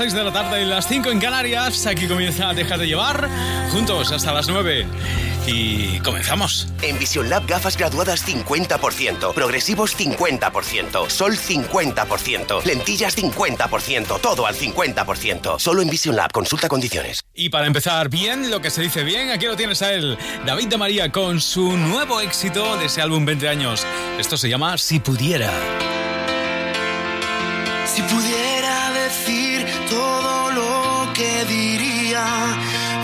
6 de la tarde y las 5 en Canarias. Aquí comienza a dejar de llevar juntos hasta las 9. Y comenzamos. En Vision Lab gafas graduadas 50%, progresivos 50%, sol 50%, lentillas 50%, todo al 50%. Solo en Vision Lab, consulta condiciones. Y para empezar bien, lo que se dice bien, aquí lo tienes a él, David de María con su nuevo éxito de ese álbum 20 años. Esto se llama Si pudiera. Si pudiera todo lo que diría,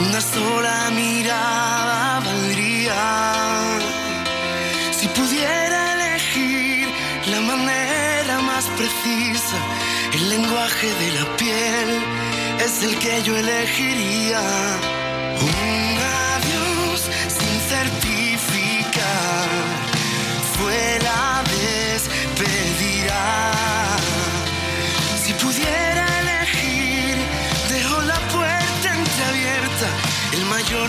una sola mirada valdría. Si pudiera elegir la manera más precisa, el lenguaje de la piel es el que yo elegiría.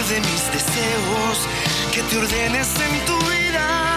De mis deseos, que te ordenes en tu vida.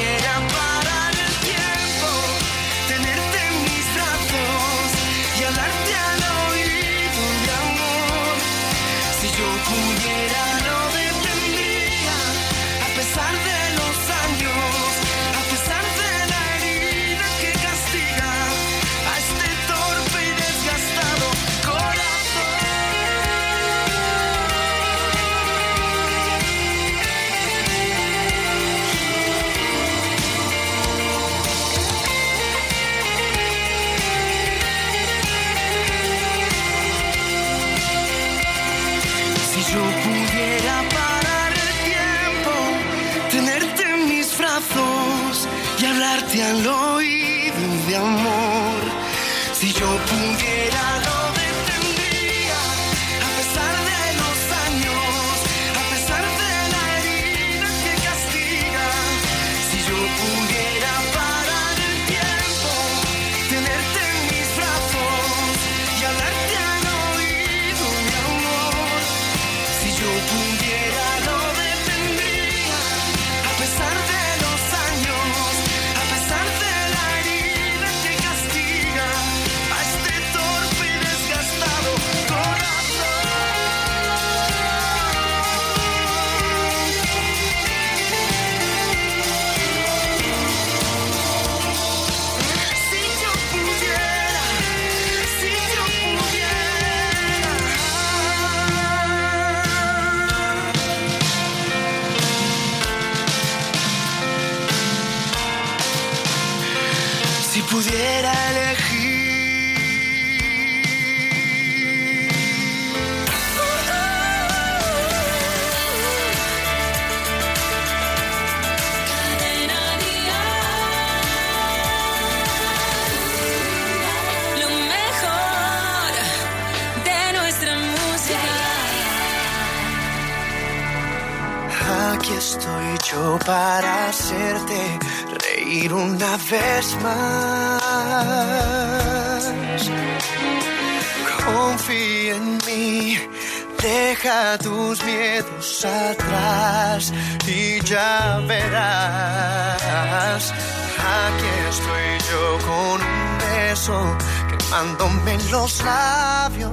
los labios.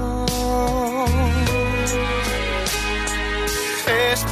Es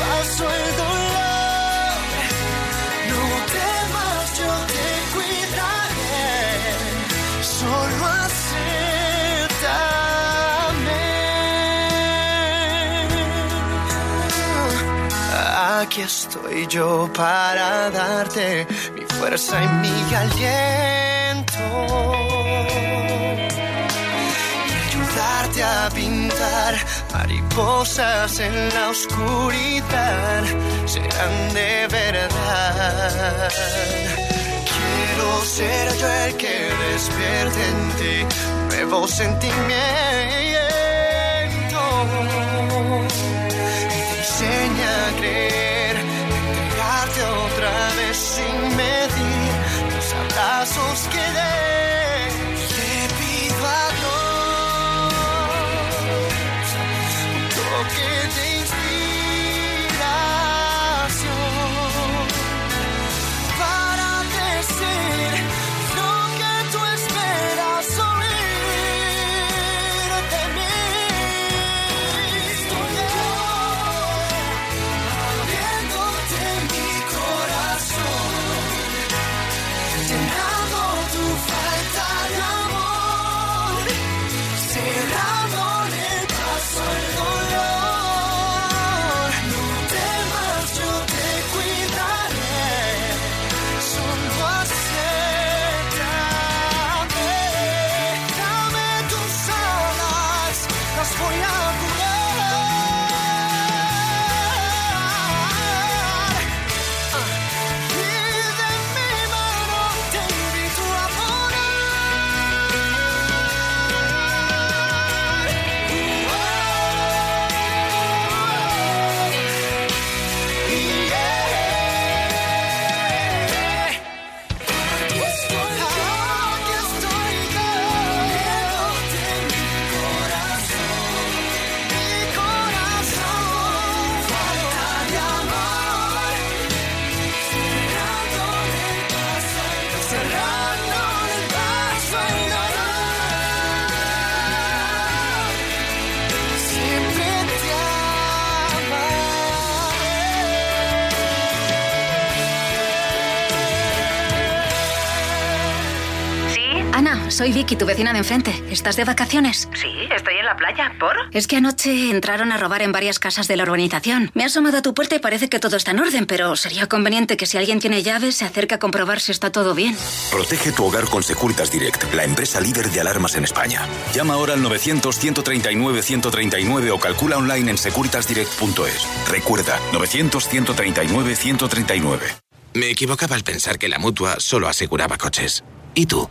paso el dolor. No temas, yo te cuidaré. Solo acéptame. Aquí estoy yo para darte mi fuerza y mi aliento pintar mariposas en la oscuridad serán de verdad. Quiero ser yo el que despierte en ti nuevo sentimiento y te enseña a creer, entregarte otra vez sin medir los abrazos que des. Soy Vicky, tu vecina de enfrente. ¿Estás de vacaciones? sí, estoy en la playa. ¿Por? Es que anoche entraron a robar en varias casas de la urbanización. Me he asomado a tu puerta y parece que todo está en orden, pero sería conveniente que si alguien tiene llaves se acerque a comprobar si está todo bien. Protege tu hogar con Securitas Direct, la empresa líder de alarmas en España. Llama ahora al 900-139-139 o calcula online en securitasdirect.es. Recuerda, 900-139-139. Me equivocaba al pensar que la mutua solo aseguraba coches. ¿Y tú?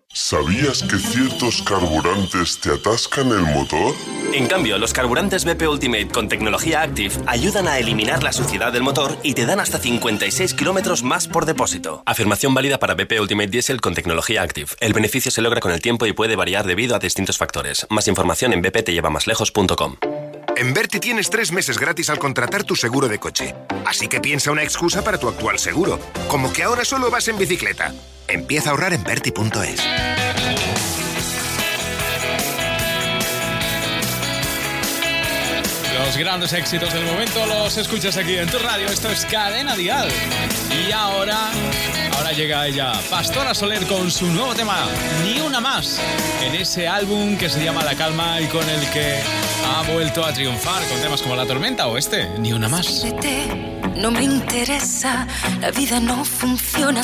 ¿Sabías que ciertos carburantes te atascan el motor? En cambio, los carburantes BP Ultimate con tecnología Active ayudan a eliminar la suciedad del motor y te dan hasta 56 kilómetros más por depósito. Afirmación válida para BP Ultimate Diesel con tecnología Active. El beneficio se logra con el tiempo y puede variar debido a distintos factores. Más información en bptllevamaslejos.com. En Berti tienes tres meses gratis al contratar tu seguro de coche. Así que piensa una excusa para tu actual seguro. Como que ahora solo vas en bicicleta. Empieza a ahorrar en Berti.es. Los grandes éxitos del momento los escuchas aquí en tu radio. Esto es Cadena Dial. Y ahora, ahora llega ella, Pastora Soler, con su nuevo tema, Ni una más, en ese álbum que se llama La Calma y con el que ha vuelto a triunfar con temas como La Tormenta o este, Ni una más. No me interesa, la vida no funciona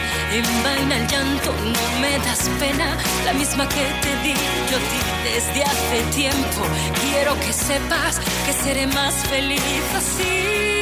Envaina el llanto, no me das pena. La misma que te di yo a desde hace tiempo. Quiero que sepas que seré más feliz así.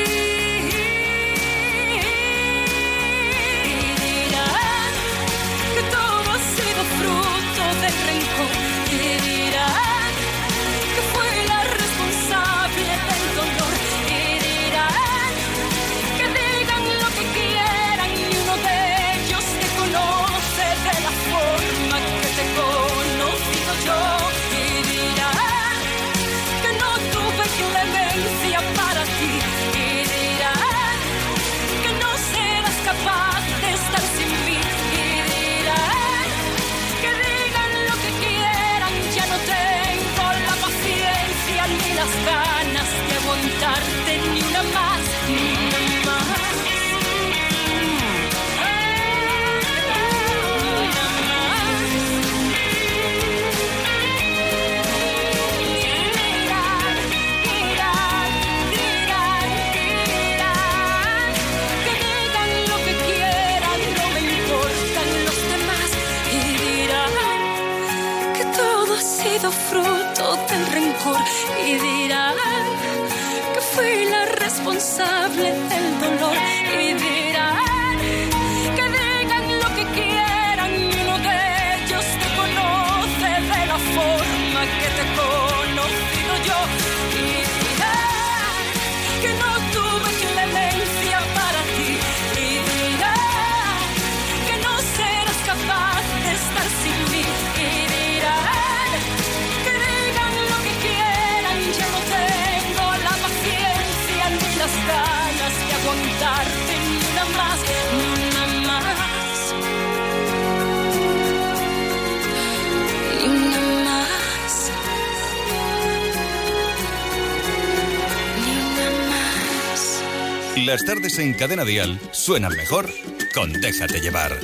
Las tardes en Cadena Dial suenan mejor con Déjate llevar.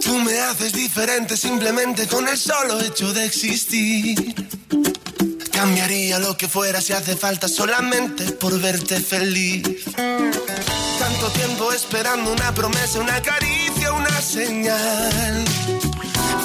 Tú me haces diferente simplemente con el solo hecho de existir. Cambiaría lo que fuera si hace falta solamente por verte feliz. Tanto tiempo esperando una promesa, una caricia, una señal.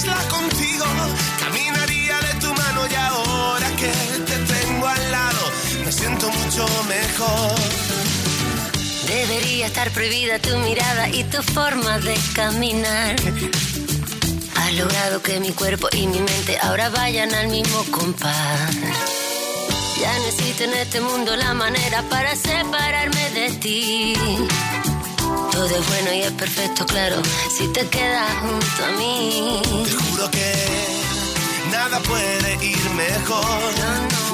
Isla contigo. Caminaría de tu mano y ahora que te tengo al lado, me siento mucho mejor. Debería estar prohibida tu mirada y tu forma de caminar. Has logrado que mi cuerpo y mi mente ahora vayan al mismo compás. Ya existe en este mundo la manera para separarme de ti. Todo es bueno y es perfecto, claro, si te quedas junto a mí. Te juro que nada puede ir mejor,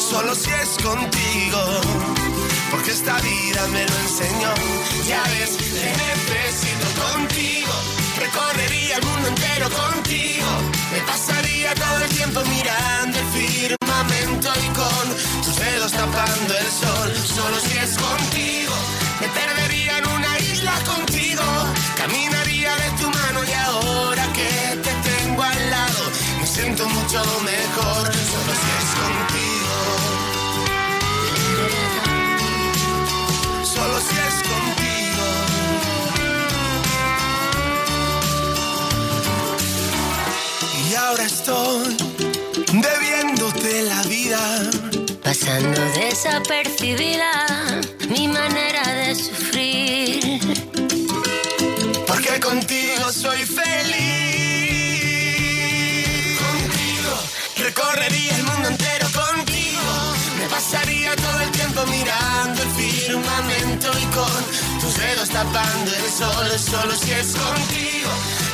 solo si es contigo. Porque esta vida me lo enseñó. Ya ves, te necesito contigo. Recorrería el mundo entero contigo. Me pasaría todo el tiempo mirando el firmamento estoy debiéndote la vida. Pasando desapercibida mi manera de sufrir. Porque contigo soy feliz. Contigo recorrería el mundo entero contigo. Me pasaría todo el tiempo mirando el firmamento y con tus dedos tapando el sol, solo si es contigo.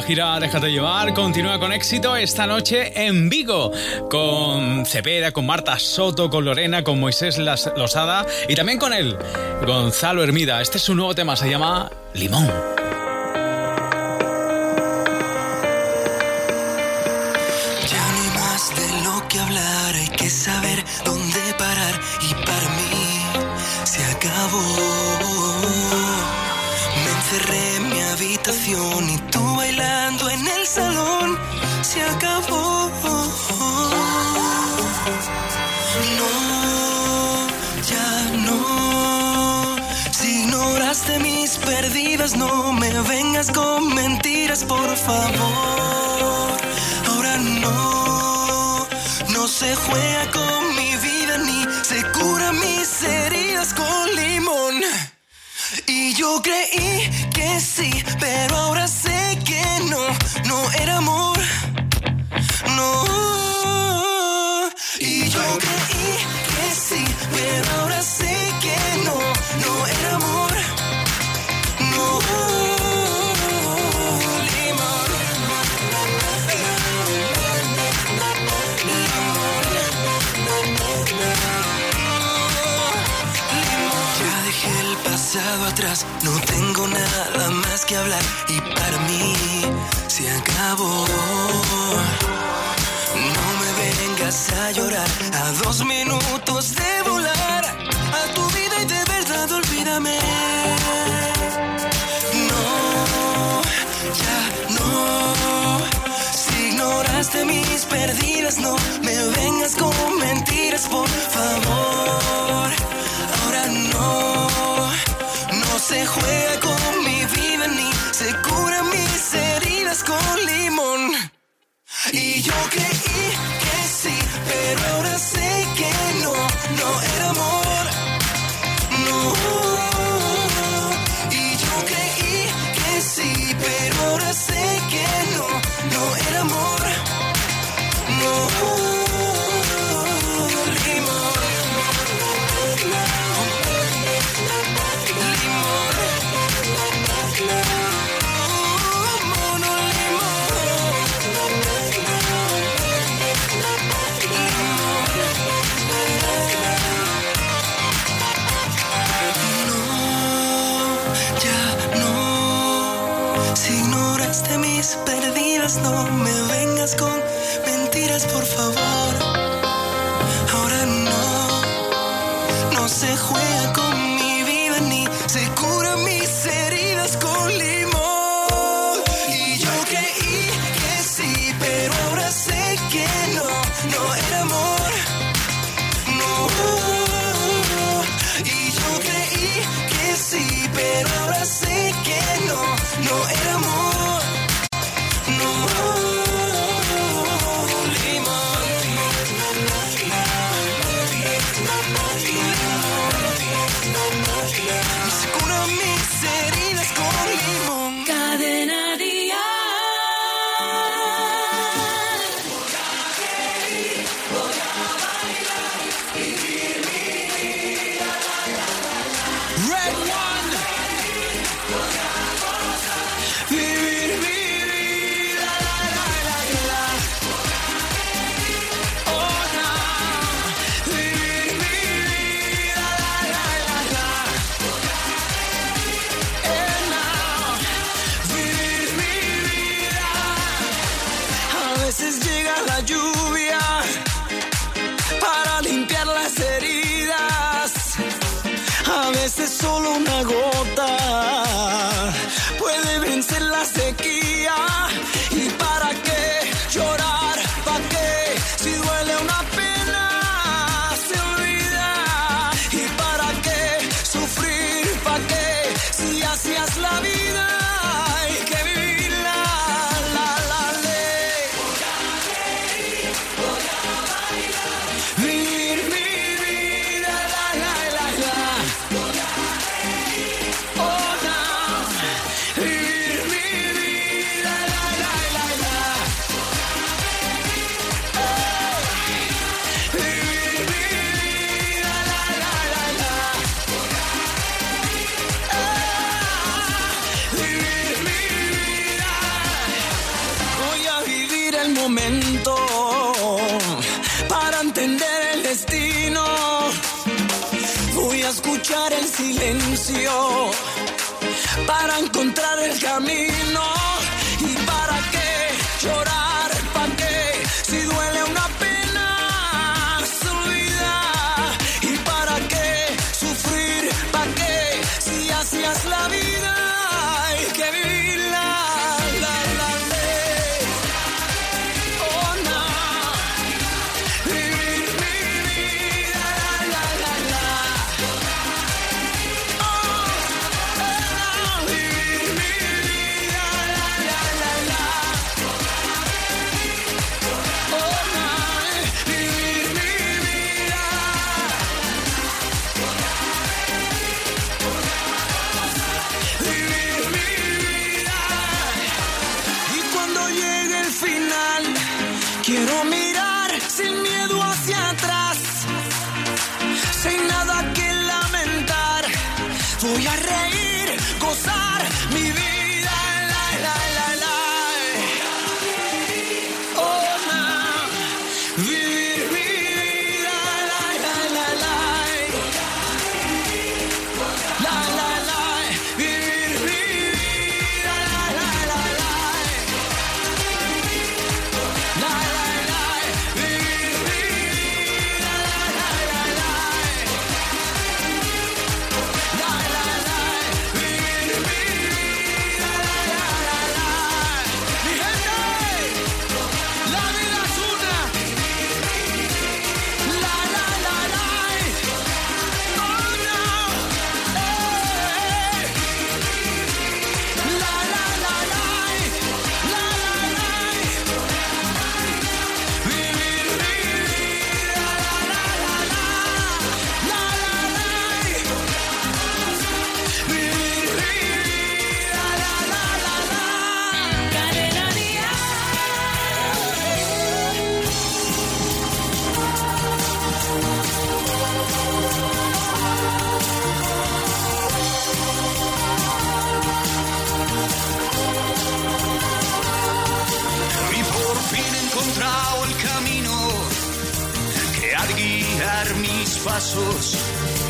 la gira Déjate llevar continúa con éxito esta noche en Vigo, con Cepeda, con Marta Soto, con Lorena, con Moisés Losada y también con él, Gonzalo Hermida. Este es su nuevo tema, se llama Limón. Se acabó. No, ya no. Si ignoraste mis perdidas, no me vengas con mentiras, por favor. Ahora no, no se juega con mi vida ni se cura mis heridas con limón. Y yo creí que sí, pero ahora sé que no, no era amor. Y yo creí que sí, pero ahora sé que no, no era amor. No. Ya dejé el pasado atrás, no tengo nada más que hablar y para mí se acabó. Vengas a llorar a dos minutos de volar a tu vida y de verdad olvídame. No, ya no. Si ignoraste mis perdidas, no me vengas con mentiras, por favor. Ahora no, no se juega con mi vida ni se cura mis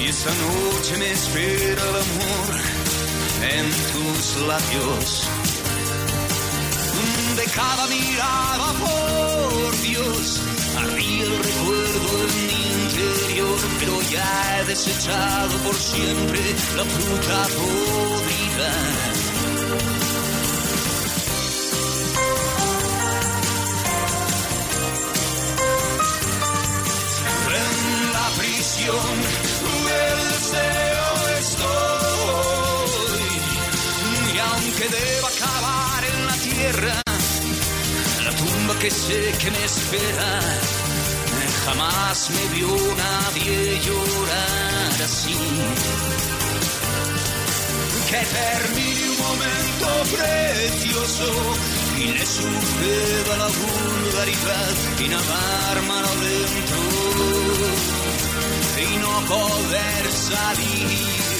Y esa noche me espera el amor en tus labios. De cada mirada, por Dios, había el recuerdo de mi interior, pero ya he desechado por siempre la fruta podrida. pasión, el deseo estoy. Y aunque deba acabar en la tierra, la tumba que sé que me espera, jamás me vio nadie llorar así. Que termine un momento precioso y le suceda la vulgaridad y nadar mal adentro y no poder salir.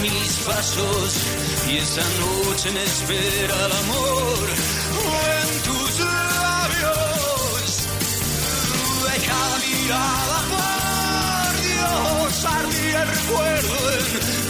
mis pasos y esa noche me espera el amor en tus labios. Deja mirar, por Dios, arde el recuerdo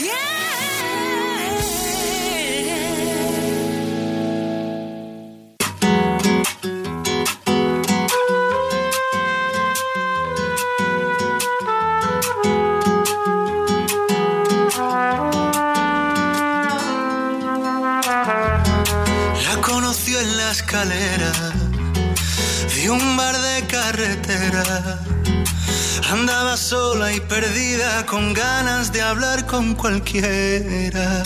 Perdida con ganas de hablar con cualquiera.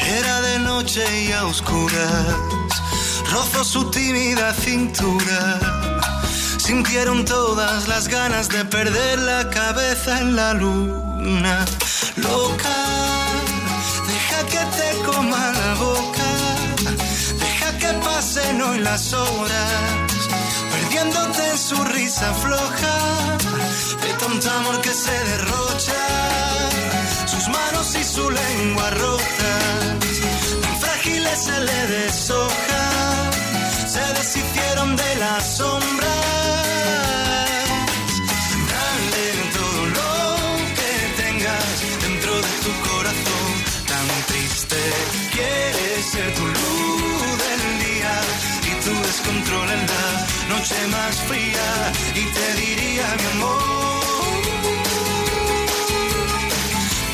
Era de noche y a oscuras, rozó su tímida cintura. Sintieron todas las ganas de perder la cabeza en la luna. Loca, deja que te coma la boca. Deja que pasen hoy las horas, perdiéndote en su risa floja. De tanto amor que se derrocha, sus manos y su lengua rotas, tan frágiles se le deshoja, se deshicieron de las sombras. Noche más fría. Y te diría, mi amor,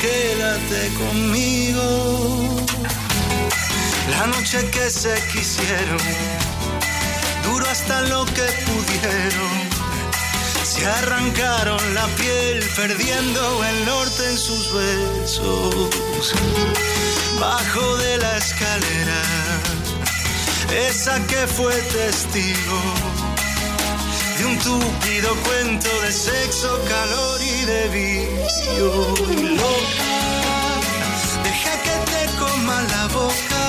quédate conmigo. La noche que se quisieron, duro hasta lo que pudieron. Se arrancaron la piel perdiendo el norte en sus besos. Bajo de la escalera, esa que fue testigo de un túpido cuento de sexo, calor y de vicio. Loca, deja que te coma la boca,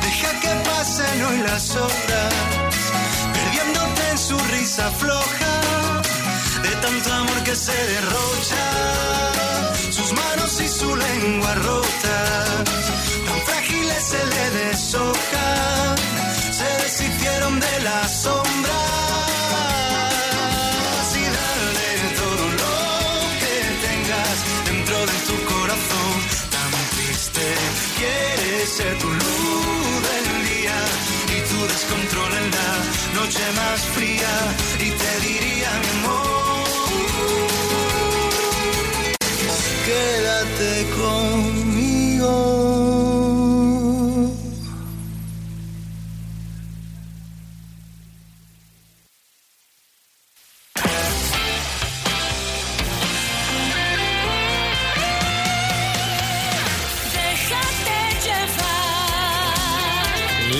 deja que pasen hoy las horas, perdiéndote en su risa floja de tanto amor que se derrocha, sus manos y su lengua rota, tan frágiles se le deshoja, se deshicieron de las sombras. Ser tu luz del día y tu descontrol en la noche más fría y te diría mi amor quédate conmigo.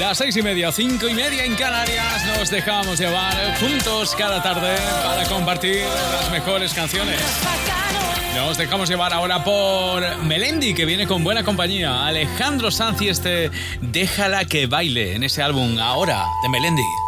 Las seis y media, cinco y media en Canarias nos dejamos llevar juntos cada tarde para compartir las mejores canciones. Nos dejamos llevar ahora por Melendi, que viene con buena compañía. Alejandro Sanz y este Déjala que baile en ese álbum ahora de Melendi.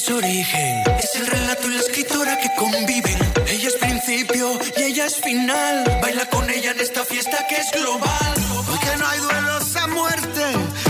Es origen. Es el relato y la escritora que conviven. Ella es principio y ella es final. Baila con ella en esta fiesta que es global. Hoy que no hay duelos a muerte.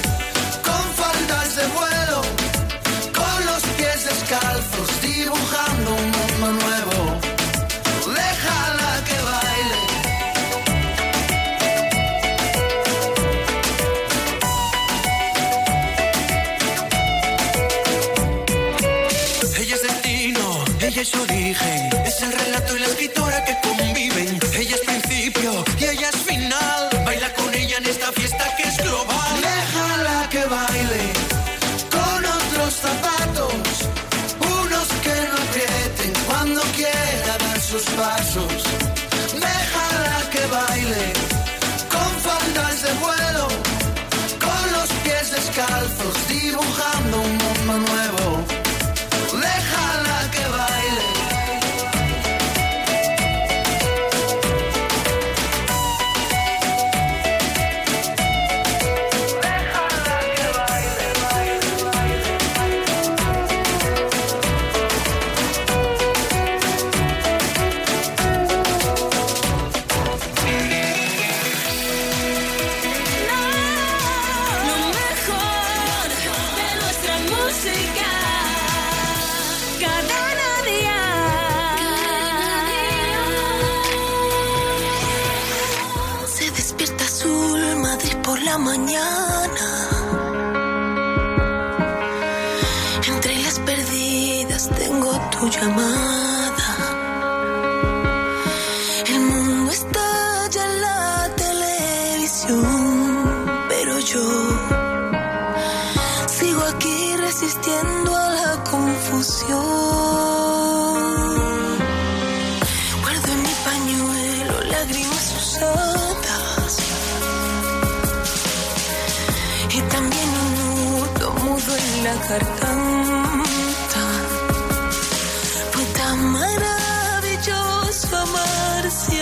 descalzos dibujando un mundo nuevo. Déjala que baile. Ella es destino, ella es origen, es el relato y la escritora que conviven 什么？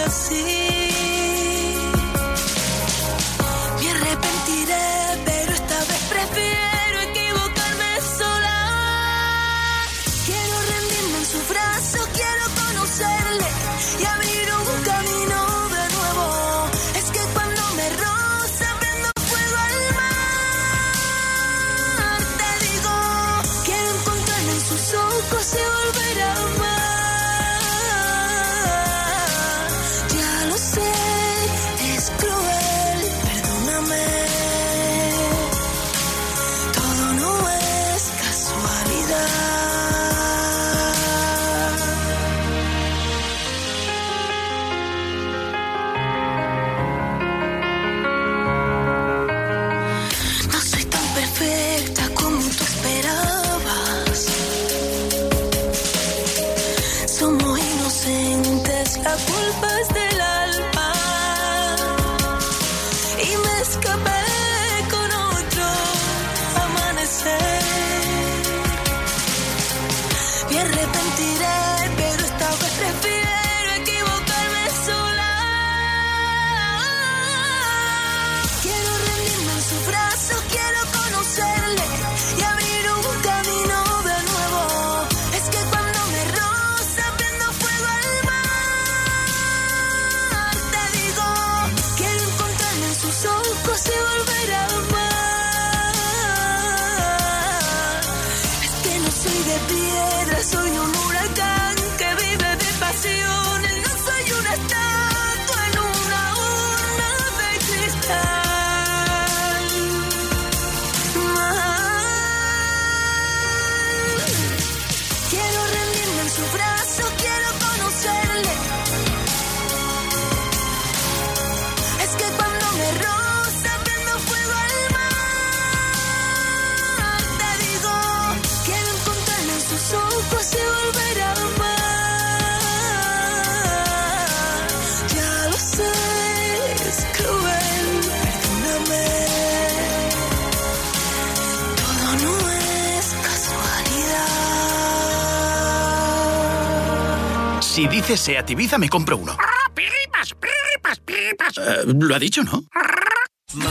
see somos inocentes, la culpa es del alma. Si dices Seat Ibiza, me compro uno. Eh, lo ha dicho, ¿no?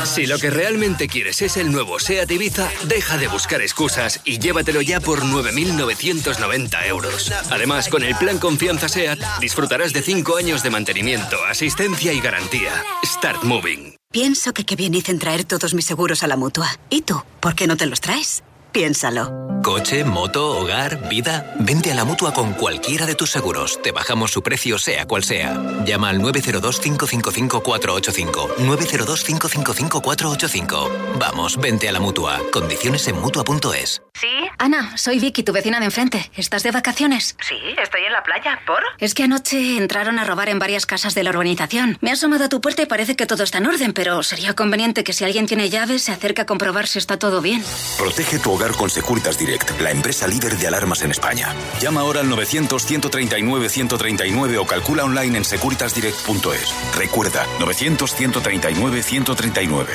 Si lo que realmente quieres es el nuevo SEAT Ibiza, deja de buscar excusas y llévatelo ya por 9.990 euros. Además, con el plan Confianza SEAT, disfrutarás de 5 años de mantenimiento, asistencia y garantía. Start Moving. Pienso que qué bien hice en traer todos mis seguros a la mutua. ¿Y tú? ¿Por qué no te los traes? Piénsalo. Coche, moto, hogar, vida. Vente a la mutua con cualquiera de tus seguros. Te bajamos su precio, sea cual sea. Llama al 902-555-485. 902-555-485. Vamos, vente a la mutua. Condiciones en mutua.es. ¿Sí? Ana, soy Vicky, tu vecina de enfrente. ¿Estás de vacaciones? Sí, estoy en la playa. ¿Por? Es que anoche entraron a robar en varias casas de la urbanización. Me ha asomado a tu puerta y parece que todo está en orden, pero sería conveniente que si alguien tiene llaves se acerque a comprobar si está todo bien. Protege tu con Securitas Direct, la empresa líder de alarmas en España. Llama ahora al 900-139-139 o calcula online en securitasdirect.es. Recuerda, 900-139-139.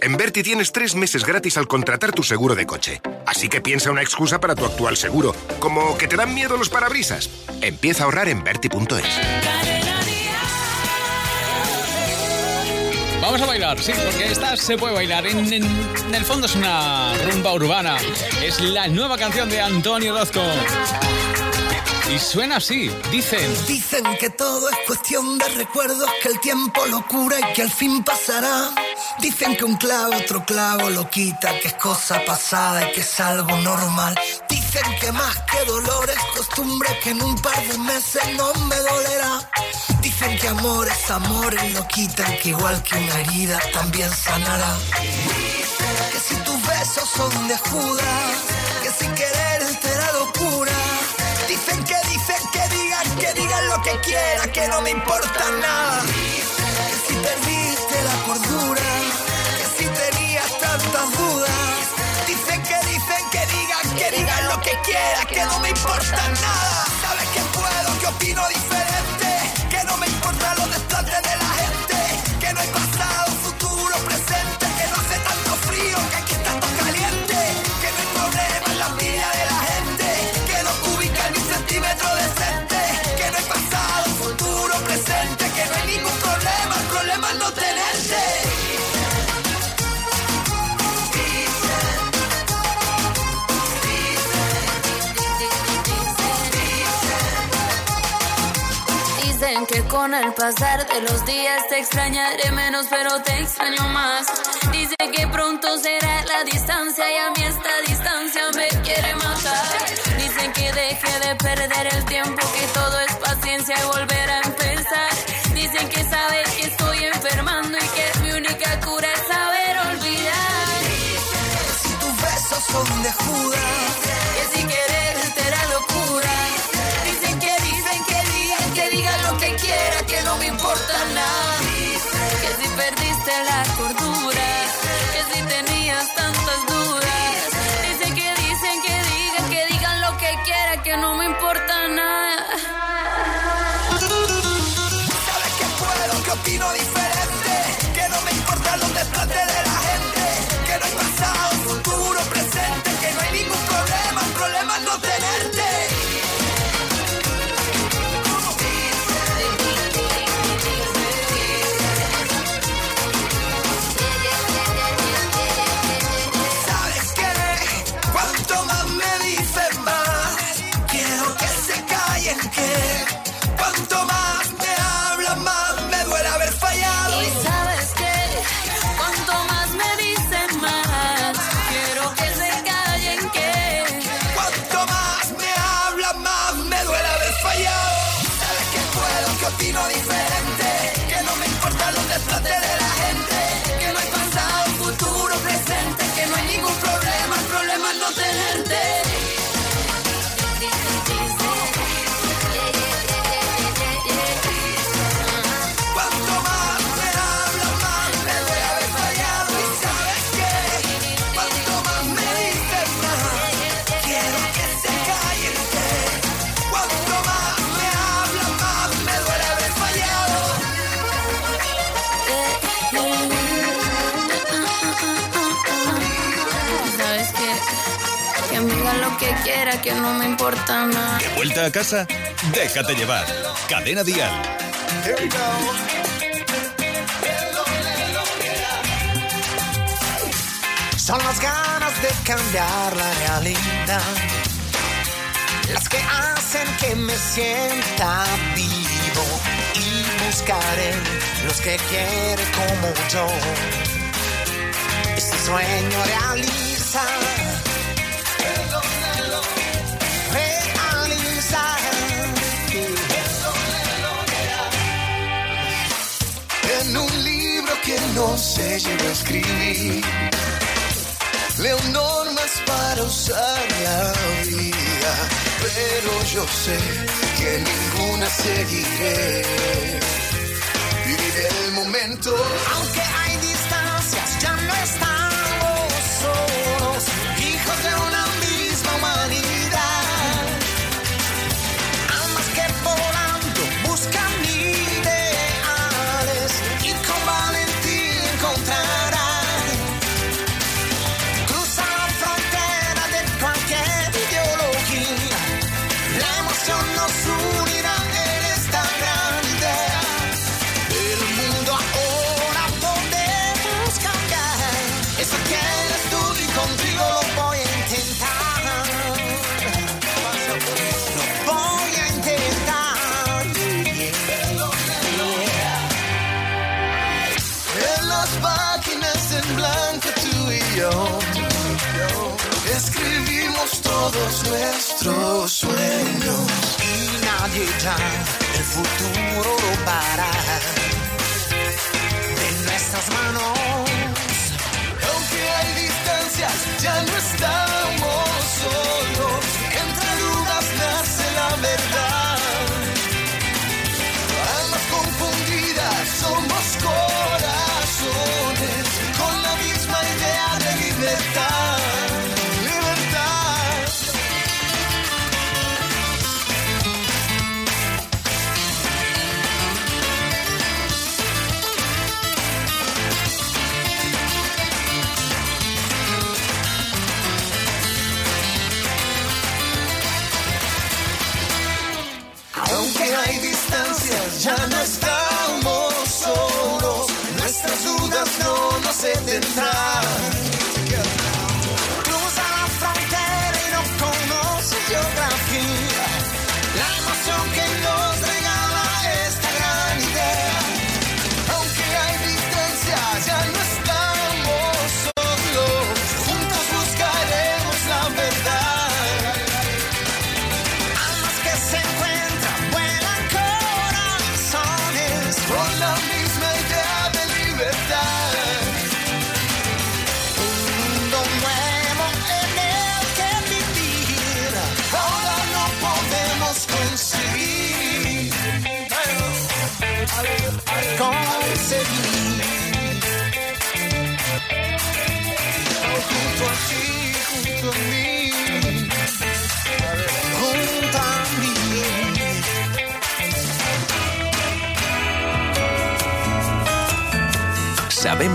En Berti tienes tres meses gratis al contratar tu seguro de coche. Así que piensa una excusa para tu actual seguro, como que te dan miedo los parabrisas. Empieza a ahorrar en Berti.es. Vamos a bailar, sí, porque esta se puede bailar. En, el fondo es una rumba urbana. Es la nueva canción de Antonio Orozco. Y suena así, dicen. Dicen que todo es cuestión de recuerdos, que el tiempo lo cura y que al fin pasará. Dicen que un clavo otro clavo lo quita, que es cosa pasada y que es algo normal. Dicen que más que dolor es costumbre, que en un par de meses no me dolerá. Dicen que amor es amor y lo quitan, que igual que una herida también sanará. Que si tus besos son de Judas, que sin querer te da locura. Dicen que dicen que digan, que digan lo que quieran, que no me importa nada. Que si perdiste la cordura, que si tenías tantas dudas. Que digan lo que quieran, que no me importa nada. Con el pasar de los días te extrañaré menos, pero te extraño más. Dice que pronto será la distancia y a mí esta distancia me quiere matar. Dicen que deje de perder el tiempo, que todo es paciencia y volver a empezar. Dicen que sabe que estoy enfermando y que mi única cura es saber olvidar. Si tus besos son de Judas, Que si querer desplantes de la gente, que no hay pasado, futuro, que no me importa nada. ¿De vuelta a casa? Déjate llevar. Cadena Dial. Son las ganas de cambiar la realidad las que hacen que me sienta vivo y buscaré los que quieren como yo. Este sueño realiza. No se llegó a escribir Leo normas para usar la vida, pero yo sé que ninguna seguiré. Viviré el momento, aunque hay distancias, ya no estamos todos nuestros sueños y nadie ya el futuro lo para de nuestras manos. Aunque hay distancias, ya no estamos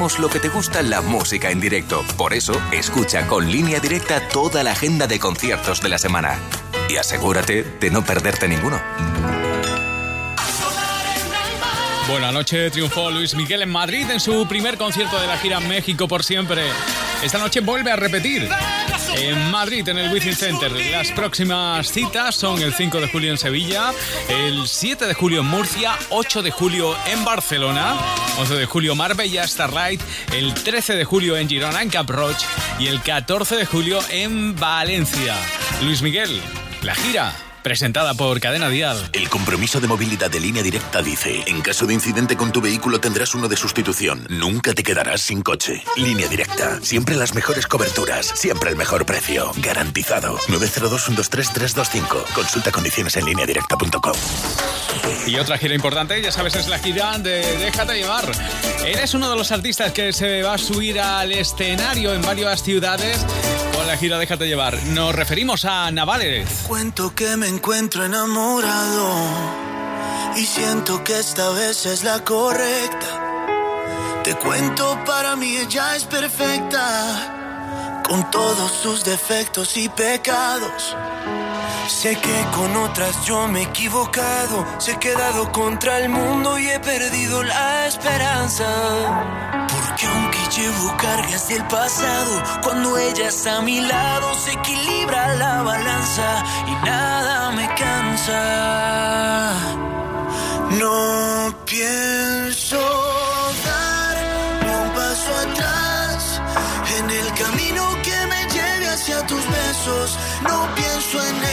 Lo que te gusta la música en directo. Por eso, escucha con línea directa toda la agenda de conciertos de la semana. Y asegúrate de no perderte ninguno. Buena noche, triunfó Luis Miguel en Madrid en su primer concierto de la gira México por siempre. Esta noche vuelve a repetir en Madrid, en el Wizzing Center. Las próximas citas son el 5 de julio en Sevilla, el 7 de julio en Murcia, 8 de julio en Barcelona, 11 de julio Marbella Starlight, el 13 de julio en Girona, en Cap Roche y el 14 de julio en Valencia. Luis Miguel, la gira. Presentada por Cadena Dial. El compromiso de movilidad de línea directa dice, en caso de incidente con tu vehículo tendrás uno de sustitución. Nunca te quedarás sin coche. Línea directa. Siempre las mejores coberturas. Siempre el mejor precio. Garantizado. 902-123-325. Consulta condiciones en línea directa.com. Y otra gira importante, ya sabes, es la gira de Déjate llevar. Eres uno de los artistas que se va a subir al escenario en varias ciudades la gira Déjate llevar. Nos referimos a Navales. Cuento que me encuentro enamorado y siento que esta vez es la correcta. Te cuento, para mí ella es perfecta, con todos sus defectos y pecados. Sé que con otras yo me he equivocado, se he quedado contra el mundo y he perdido la esperanza. Porque aunque llevo cargas del pasado, cuando ella está a mi lado se equilibra la balanza y nada me cansa. No pienso dar ni un paso atrás en el camino que me lleve hacia tus besos. No pienso en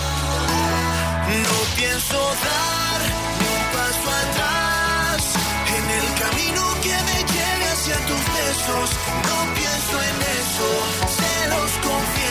No pienso dar un paso atrás en el camino que me lleve hacia tus besos. No pienso en eso, se los confieso.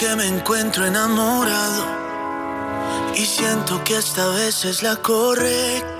que me encuentro enamorado y siento que esta vez es la correcta.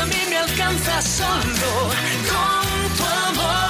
A mí me alcanza solo con tu amor.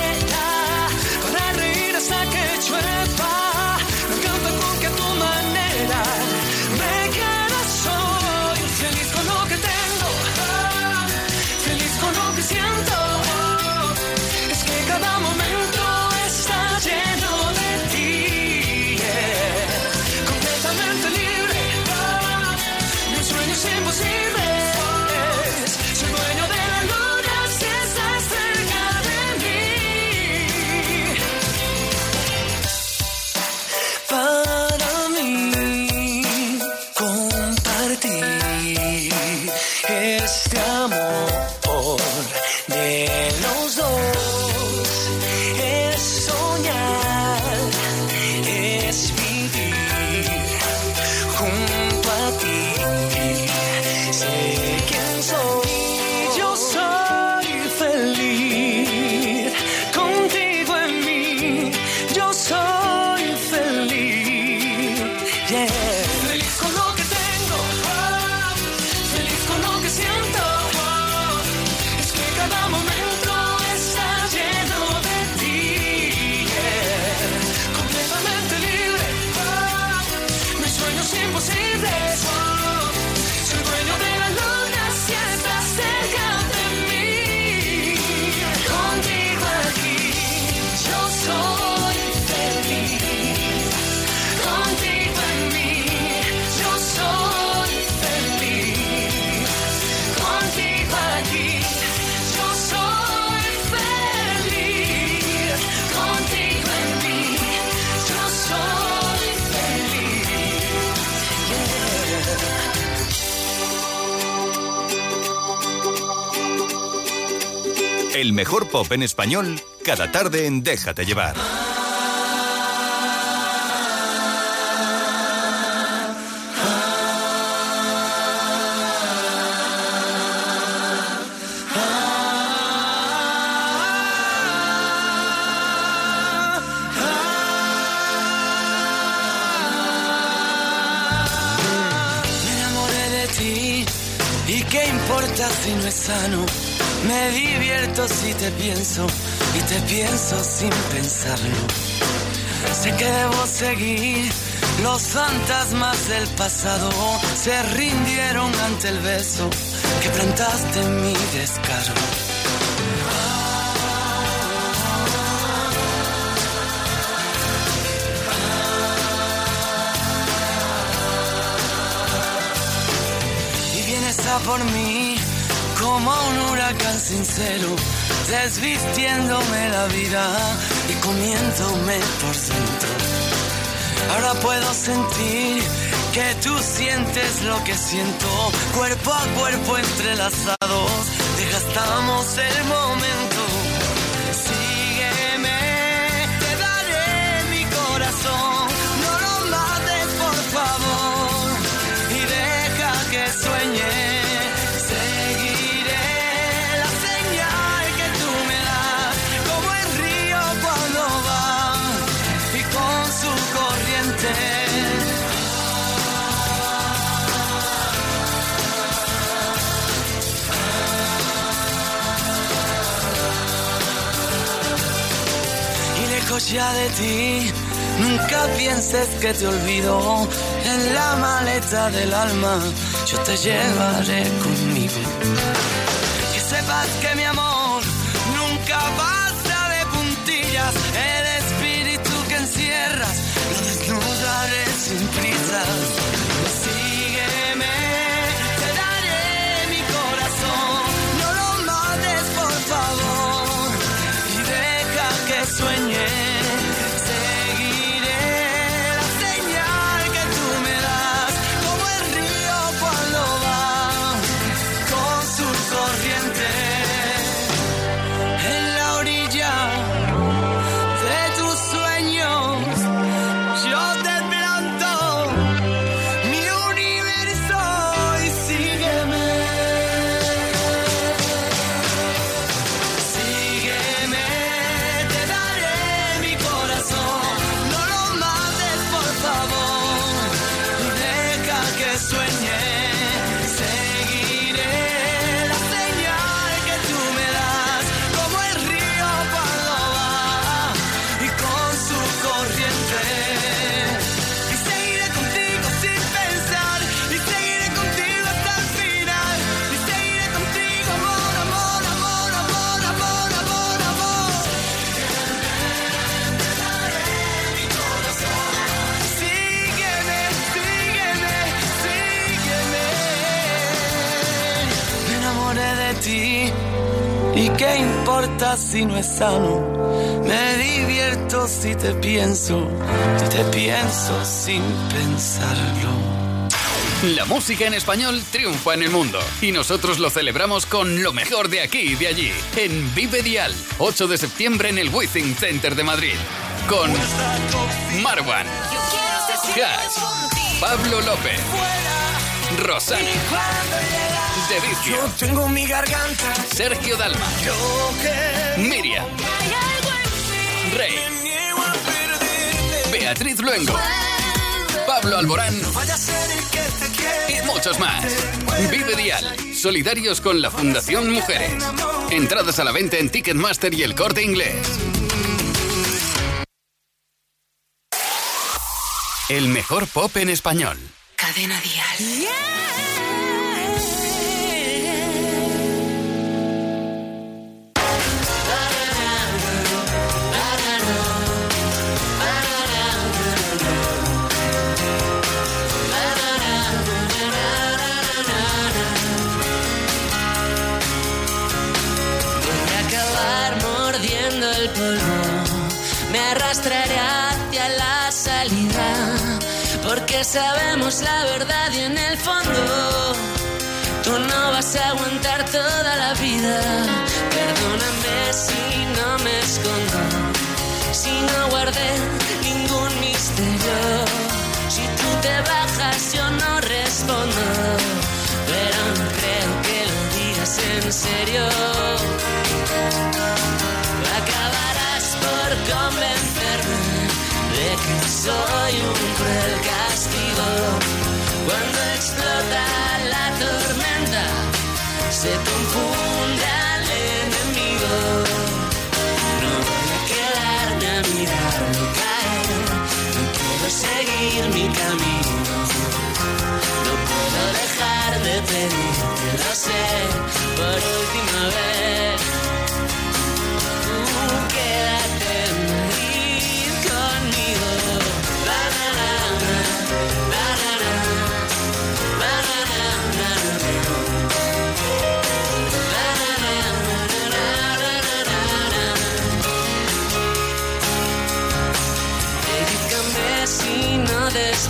estamos. El mejor pop en español, cada tarde en Déjate llevar. sin pensarlo. Sé que debo seguir. Los fantasmas del pasado se rindieron ante el beso que plantaste en mi descaro. por mí como un huracán sincero, desvistiéndome la vida y comiéndome por dentro. Ahora puedo sentir que tú sientes lo que siento, cuerpo a cuerpo entrelazados, desgastamos el momento. de ti. Nunca pienses que te olvido. En la maleta del alma yo te llevaré conmigo. corriente. si no es sano. Me divierto si te pienso, si te pienso sin pensarlo. La música en español triunfa en el mundo y nosotros lo celebramos con lo mejor de aquí y de allí en Vive Dial, 8 de septiembre en el Withing Center de Madrid con Marwan, Cash, Pablo López. Rosana, De Yo tengo mi garganta. Sergio Dalma, Miriam, Rey, Beatriz Luengo, Pablo Alborán. y muchos más. Vive Dial, solidarios con la Fundación Mujeres. Entradas a la venta en Ticketmaster y el corte inglés. El mejor pop en español. Cadena Dial. Voy a acabar mordiendo el polvo. Me arrastraré Sabemos la verdad y en el fondo tú no vas a aguantar toda la vida. Perdóname si no me escondo. Si no guardé ningún misterio. Si tú te bajas yo no respondo. Pero no creo que lo digas en serio. Acabarás por convencerme de que soy. Cuando explota la tormenta, se confunde al enemigo. No voy a quedarme a mirarlo caer, no puedo seguir mi camino. No puedo dejar de pedirte, lo sé, por última vez.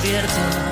Despierto